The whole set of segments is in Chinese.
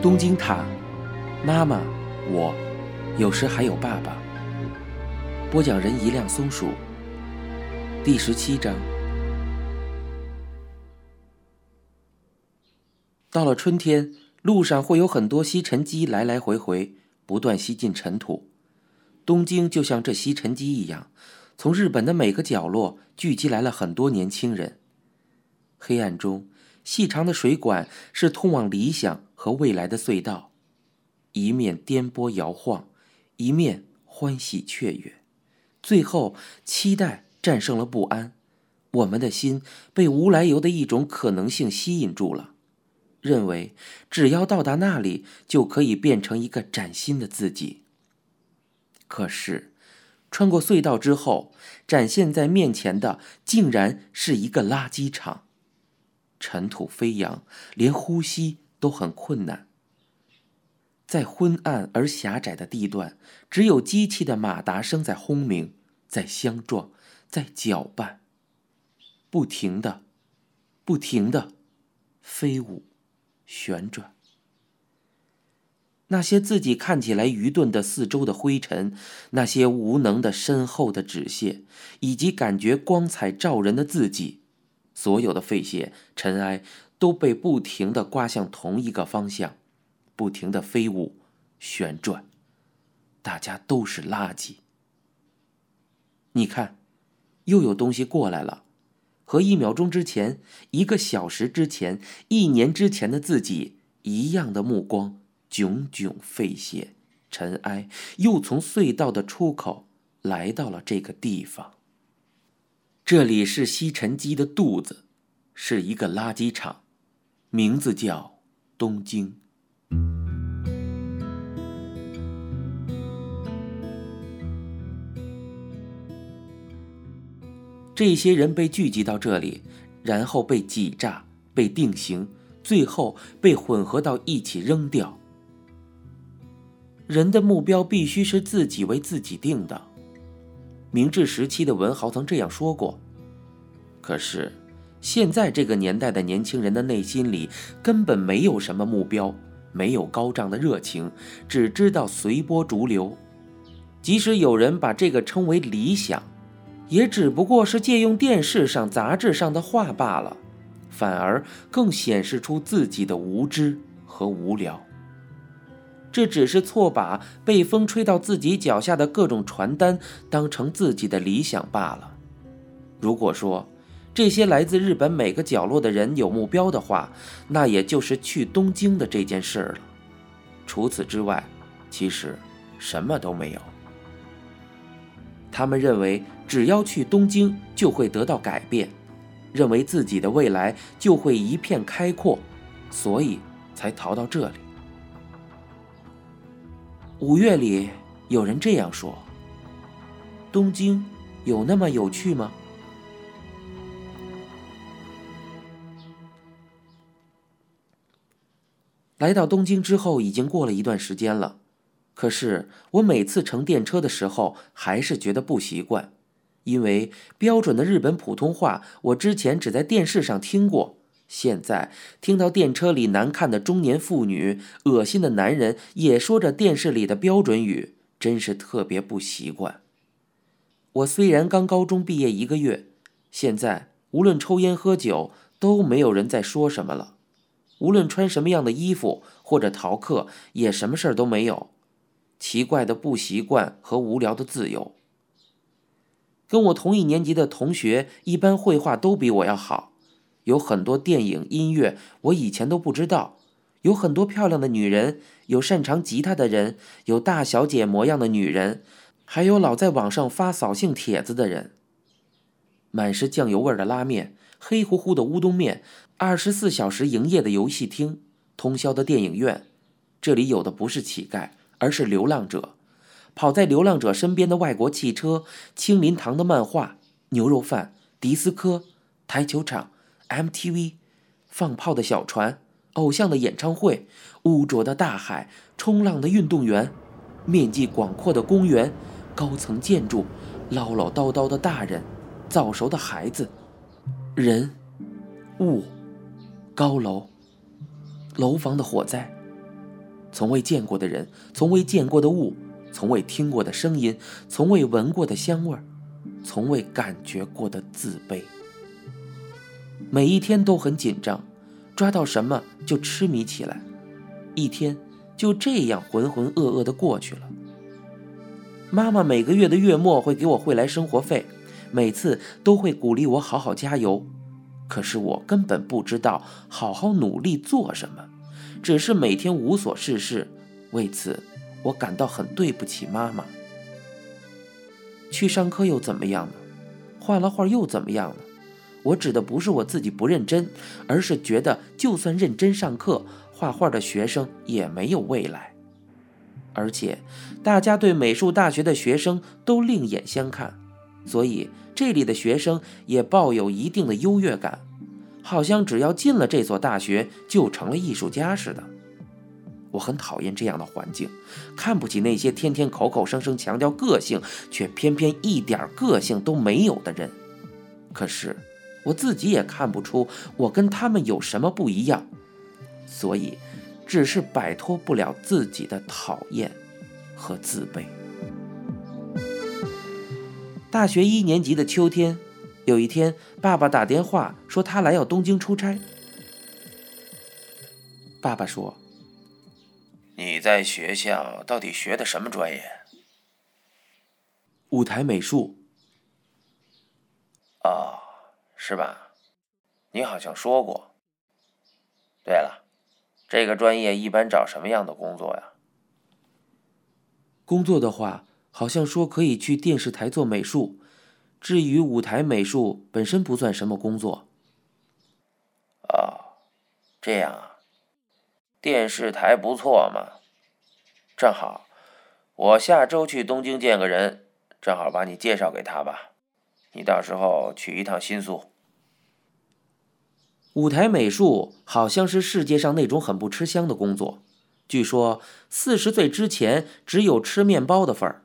东京塔，妈妈，我，有时还有爸爸。播讲人：一辆松鼠。第十七章。到了春天，路上会有很多吸尘机来来回回，不断吸进尘土。东京就像这吸尘机一样，从日本的每个角落聚集来了很多年轻人。黑暗中，细长的水管是通往理想和未来的隧道，一面颠簸摇晃，一面欢喜雀跃，最后期待战胜了不安。我们的心被无来由的一种可能性吸引住了，认为只要到达那里，就可以变成一个崭新的自己。可是，穿过隧道之后，展现在面前的竟然是一个垃圾场。尘土飞扬，连呼吸都很困难。在昏暗而狭窄的地段，只有机器的马达声在轰鸣，在相撞，在搅拌，不停的，不停的飞舞、旋转。那些自己看起来愚钝的四周的灰尘，那些无能的身后的纸屑，以及感觉光彩照人的自己。所有的废屑、尘埃都被不停的刮向同一个方向，不停的飞舞、旋转。大家都是垃圾。你看，又有东西过来了，和一秒钟之前、一个小时之前、一年之前的自己一样的目光。炯炯废屑、尘埃又从隧道的出口来到了这个地方。这里是吸尘机的肚子，是一个垃圾场，名字叫东京。这些人被聚集到这里，然后被挤炸、被定型，最后被混合到一起扔掉。人的目标必须是自己为自己定的。明治时期的文豪曾这样说过，可是，现在这个年代的年轻人的内心里根本没有什么目标，没有高涨的热情，只知道随波逐流。即使有人把这个称为理想，也只不过是借用电视上、杂志上的话罢了，反而更显示出自己的无知和无聊。这只是错把被风吹到自己脚下的各种传单当成自己的理想罢了。如果说这些来自日本每个角落的人有目标的话，那也就是去东京的这件事了。除此之外，其实什么都没有。他们认为只要去东京就会得到改变，认为自己的未来就会一片开阔，所以才逃到这里。五月里，有人这样说：“东京有那么有趣吗？”来到东京之后，已经过了一段时间了。可是我每次乘电车的时候，还是觉得不习惯，因为标准的日本普通话，我之前只在电视上听过。现在听到电车里难看的中年妇女、恶心的男人也说着电视里的标准语，真是特别不习惯。我虽然刚高中毕业一个月，现在无论抽烟喝酒都没有人再说什么了，无论穿什么样的衣服或者逃课也什么事儿都没有。奇怪的不习惯和无聊的自由。跟我同一年级的同学一般绘画都比我要好。有很多电影、音乐，我以前都不知道。有很多漂亮的女人，有擅长吉他的人，有大小姐模样的女人，还有老在网上发扫兴帖子的人。满是酱油味的拉面，黑乎乎的乌冬面，二十四小时营业的游戏厅，通宵的电影院。这里有的不是乞丐，而是流浪者。跑在流浪者身边的外国汽车，青林堂的漫画，牛肉饭，迪斯科，台球场。MTV，放炮的小船，偶像的演唱会，污浊的大海，冲浪的运动员，面积广阔的公园，高层建筑，唠唠叨叨的大人，早熟的孩子，人，物，高楼，楼房的火灾，从未见过的人，从未见过的物，从未听过的声音，从未闻过的香味儿，从未感觉过的自卑。每一天都很紧张，抓到什么就痴迷起来，一天就这样浑浑噩噩的过去了。妈妈每个月的月末会给我汇来生活费，每次都会鼓励我好好加油。可是我根本不知道好好努力做什么，只是每天无所事事。为此，我感到很对不起妈妈。去上课又怎么样呢？画了画又怎么样呢？我指的不是我自己不认真，而是觉得就算认真上课，画画的学生也没有未来。而且，大家对美术大学的学生都另眼相看，所以这里的学生也抱有一定的优越感，好像只要进了这所大学就成了艺术家似的。我很讨厌这样的环境，看不起那些天天口口声声强调个性，却偏偏一点个性都没有的人。可是，我自己也看不出我跟他们有什么不一样，所以。只是摆脱不了自己的讨厌和自卑。大学一年级的秋天，有一天，爸爸打电话说他来要东京出差。爸爸说：“你在学校到底学的什么专业？”“舞台美术。”“哦，是吧？你好像说过。对了。”这个专业一般找什么样的工作呀？工作的话，好像说可以去电视台做美术。至于舞台美术，本身不算什么工作。哦，这样啊，电视台不错嘛。正好，我下周去东京见个人，正好把你介绍给他吧。你到时候去一趟新宿。舞台美术好像是世界上那种很不吃香的工作，据说四十岁之前只有吃面包的份儿。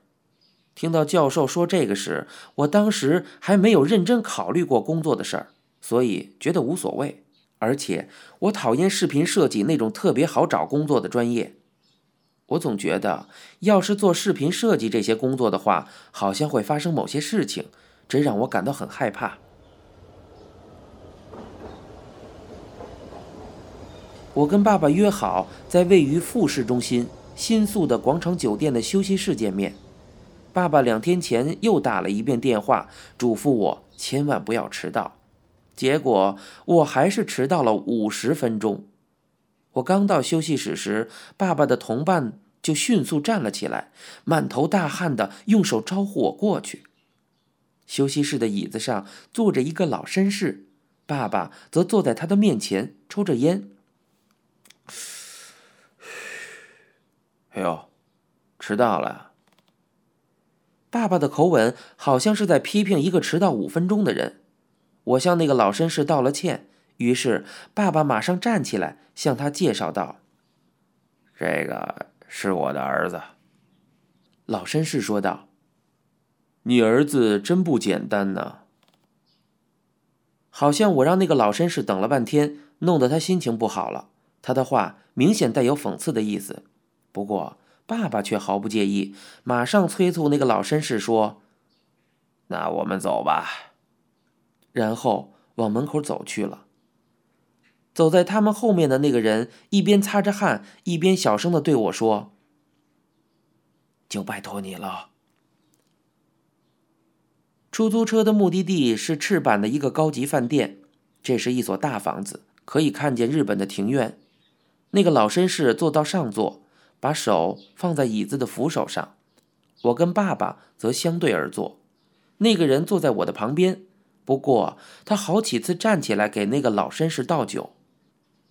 听到教授说这个时，我当时还没有认真考虑过工作的事儿，所以觉得无所谓。而且我讨厌视频设计那种特别好找工作的专业，我总觉得要是做视频设计这些工作的话，好像会发生某些事情，这让我感到很害怕。我跟爸爸约好在位于富市中心新宿的广场酒店的休息室见面。爸爸两天前又打了一遍电话，嘱咐我千万不要迟到。结果我还是迟到了五十分钟。我刚到休息室时，爸爸的同伴就迅速站了起来，满头大汗的用手招呼我过去。休息室的椅子上坐着一个老绅士，爸爸则坐在他的面前抽着烟。哎呦，迟到了！爸爸的口吻好像是在批评一个迟到五分钟的人。我向那个老绅士道了歉，于是爸爸马上站起来向他介绍道：“这个是我的儿子。”老绅士说道：“你儿子真不简单呢。”好像我让那个老绅士等了半天，弄得他心情不好了。他的话明显带有讽刺的意思，不过爸爸却毫不介意，马上催促那个老绅士说：“那我们走吧。”然后往门口走去了。走在他们后面的那个人一边擦着汗，一边小声的对我说：“就拜托你了。”出租车的目的地是赤坂的一个高级饭店，这是一所大房子，可以看见日本的庭院。那个老绅士坐到上座，把手放在椅子的扶手上。我跟爸爸则相对而坐。那个人坐在我的旁边，不过他好几次站起来给那个老绅士倒酒。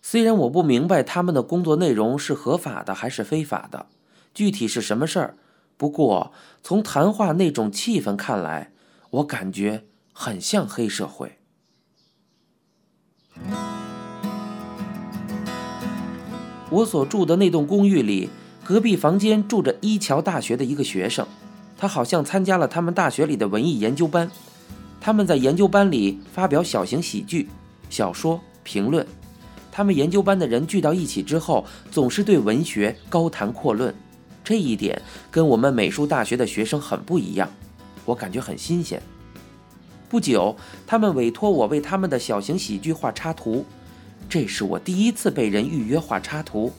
虽然我不明白他们的工作内容是合法的还是非法的，具体是什么事儿，不过从谈话那种气氛看来，我感觉很像黑社会。我所住的那栋公寓里，隔壁房间住着一桥大学的一个学生，他好像参加了他们大学里的文艺研究班。他们在研究班里发表小型喜剧、小说、评论。他们研究班的人聚到一起之后，总是对文学高谈阔论，这一点跟我们美术大学的学生很不一样，我感觉很新鲜。不久，他们委托我为他们的小型喜剧画插图，这是我第一次被人预约画插图，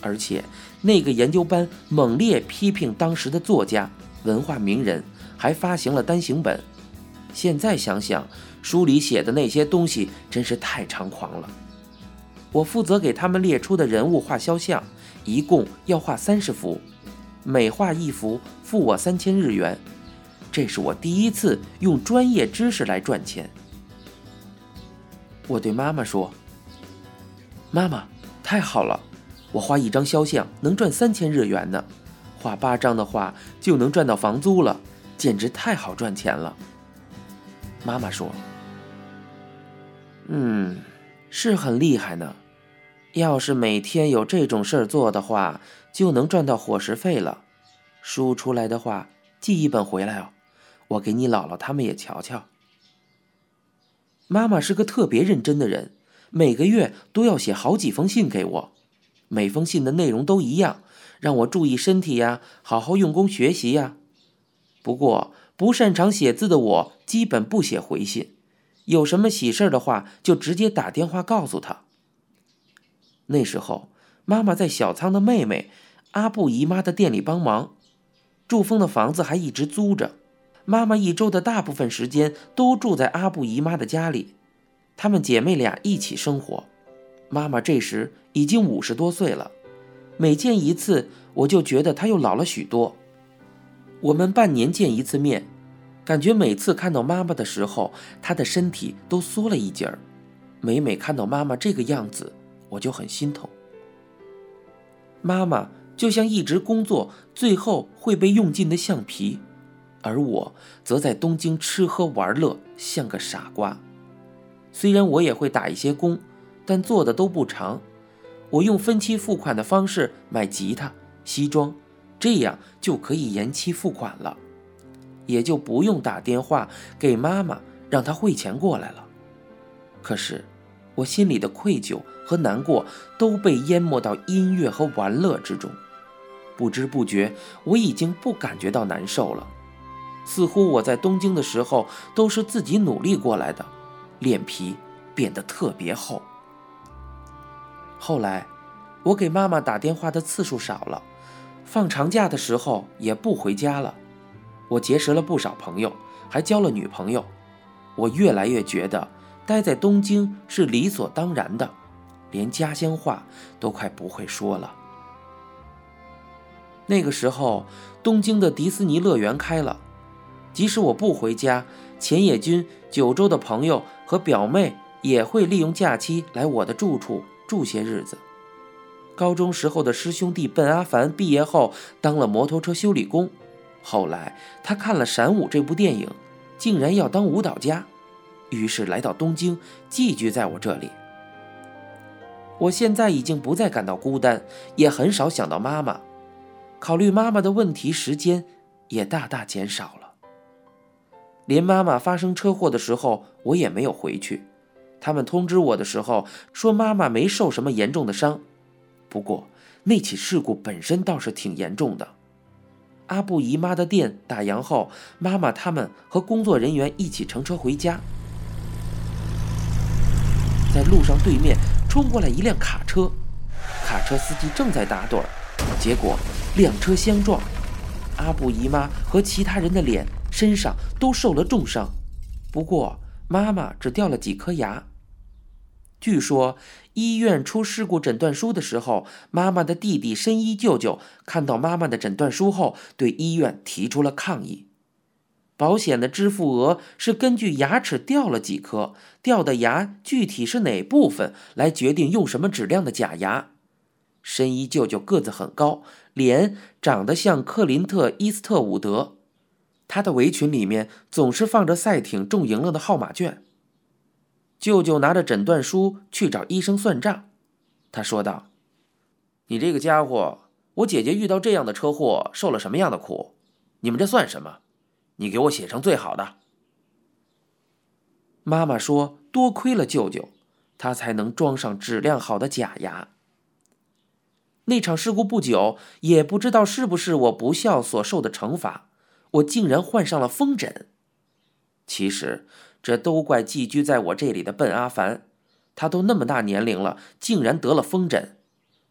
而且那个研究班猛烈批评当时的作家、文化名人，还发行了单行本。现在想想，书里写的那些东西真是太猖狂了。我负责给他们列出的人物画肖像，一共要画三十幅，每画一幅付我三千日元。这是我第一次用专业知识来赚钱。我对妈妈说：“妈妈，太好了，我画一张肖像能赚三千日元呢，画八张的话就能赚到房租了，简直太好赚钱了。”妈妈说：“嗯，是很厉害呢。要是每天有这种事儿做的话，就能赚到伙食费了。书出来的话，寄一本回来哦。”我给你姥姥他们也瞧瞧。妈妈是个特别认真的人，每个月都要写好几封信给我，每封信的内容都一样，让我注意身体呀，好好用功学习呀。不过不擅长写字的我，基本不写回信，有什么喜事的话，就直接打电话告诉他。那时候，妈妈在小仓的妹妹阿布姨妈的店里帮忙，祝丰的房子还一直租着。妈妈一周的大部分时间都住在阿布姨妈的家里，她们姐妹俩一起生活。妈妈这时已经五十多岁了，每见一次，我就觉得她又老了许多。我们半年见一次面，感觉每次看到妈妈的时候，她的身体都缩了一截儿。每每看到妈妈这个样子，我就很心痛。妈妈就像一直工作最后会被用尽的橡皮。而我则在东京吃喝玩乐，像个傻瓜。虽然我也会打一些工，但做的都不长。我用分期付款的方式买吉他、西装，这样就可以延期付款了，也就不用打电话给妈妈让她汇钱过来了。可是，我心里的愧疚和难过都被淹没到音乐和玩乐之中。不知不觉，我已经不感觉到难受了。似乎我在东京的时候都是自己努力过来的，脸皮变得特别厚。后来，我给妈妈打电话的次数少了，放长假的时候也不回家了。我结识了不少朋友，还交了女朋友。我越来越觉得待在东京是理所当然的，连家乡话都快不会说了。那个时候，东京的迪士尼乐园开了。即使我不回家，浅野君、九州的朋友和表妹也会利用假期来我的住处住些日子。高中时候的师兄弟笨阿凡毕业后当了摩托车修理工，后来他看了《闪舞》这部电影，竟然要当舞蹈家，于是来到东京寄居在我这里。我现在已经不再感到孤单，也很少想到妈妈，考虑妈妈的问题时间也大大减少了。连妈妈发生车祸的时候，我也没有回去。他们通知我的时候说，妈妈没受什么严重的伤。不过那起事故本身倒是挺严重的。阿布姨妈的店打烊后，妈妈他们和工作人员一起乘车回家，在路上对面冲过来一辆卡车，卡车司机正在打盹儿，结果两车相撞，阿布姨妈和其他人的脸。身上都受了重伤，不过妈妈只掉了几颗牙。据说医院出事故诊断书的时候，妈妈的弟弟深一舅舅看到妈妈的诊断书后，对医院提出了抗议。保险的支付额是根据牙齿掉了几颗、掉的牙具体是哪部分来决定用什么质量的假牙。深一舅舅个子很高，脸长得像克林特·伊斯特伍德。他的围裙里面总是放着赛艇中赢了的号码券。舅舅拿着诊断书去找医生算账，他说道：“你这个家伙，我姐姐遇到这样的车祸，受了什么样的苦？你们这算什么？你给我写成最好的。”妈妈说：“多亏了舅舅，他才能装上质量好的假牙。那场事故不久，也不知道是不是我不孝所受的惩罚，我竟然患上了风疹。其实，这都怪寄居在我这里的笨阿凡，他都那么大年龄了，竟然得了风疹。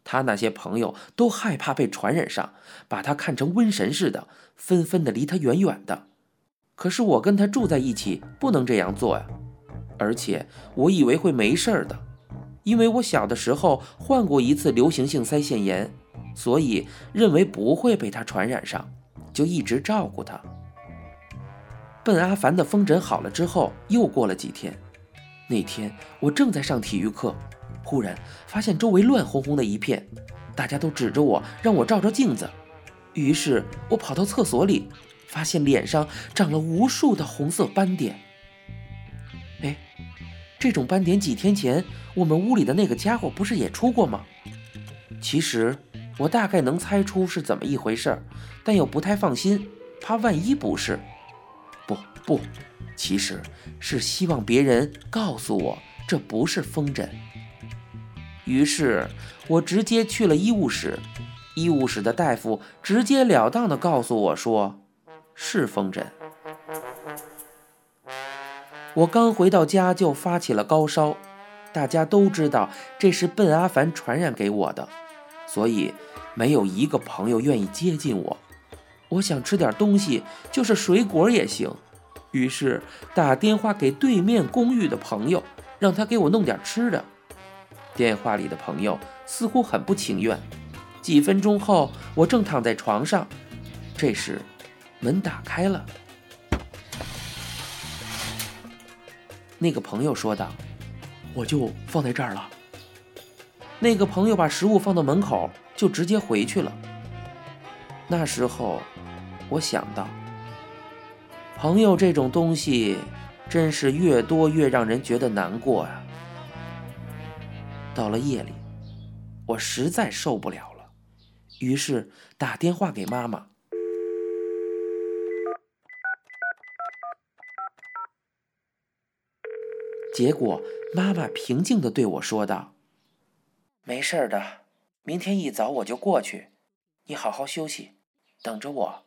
他那些朋友都害怕被传染上，把他看成瘟神似的，纷纷的离他远远的。可是我跟他住在一起，不能这样做呀。而且我以为会没事儿的，因为我小的时候患过一次流行性腮腺炎，所以认为不会被他传染上，就一直照顾他。笨阿凡的风疹好了之后，又过了几天，那天我正在上体育课。忽然发现周围乱哄哄的一片，大家都指着我让我照照镜子。于是我跑到厕所里，发现脸上长了无数的红色斑点。哎，这种斑点几天前我们屋里的那个家伙不是也出过吗？其实我大概能猜出是怎么一回事，但又不太放心，怕万一不是。不不，其实是希望别人告诉我这不是风疹。于是我直接去了医务室，医务室的大夫直截了当地告诉我说：“是风疹。”我刚回到家就发起了高烧，大家都知道这是笨阿凡传染给我的，所以没有一个朋友愿意接近我。我想吃点东西，就是水果也行，于是打电话给对面公寓的朋友，让他给我弄点吃的。电话里的朋友似乎很不情愿。几分钟后，我正躺在床上，这时门打开了。那个朋友说道：“我就放在这儿了。”那个朋友把食物放到门口，就直接回去了。那时候，我想到，朋友这种东西，真是越多越让人觉得难过呀。到了夜里，我实在受不了了，于是打电话给妈妈。结果妈妈平静的对我说道：“没事的，明天一早我就过去，你好好休息，等着我。”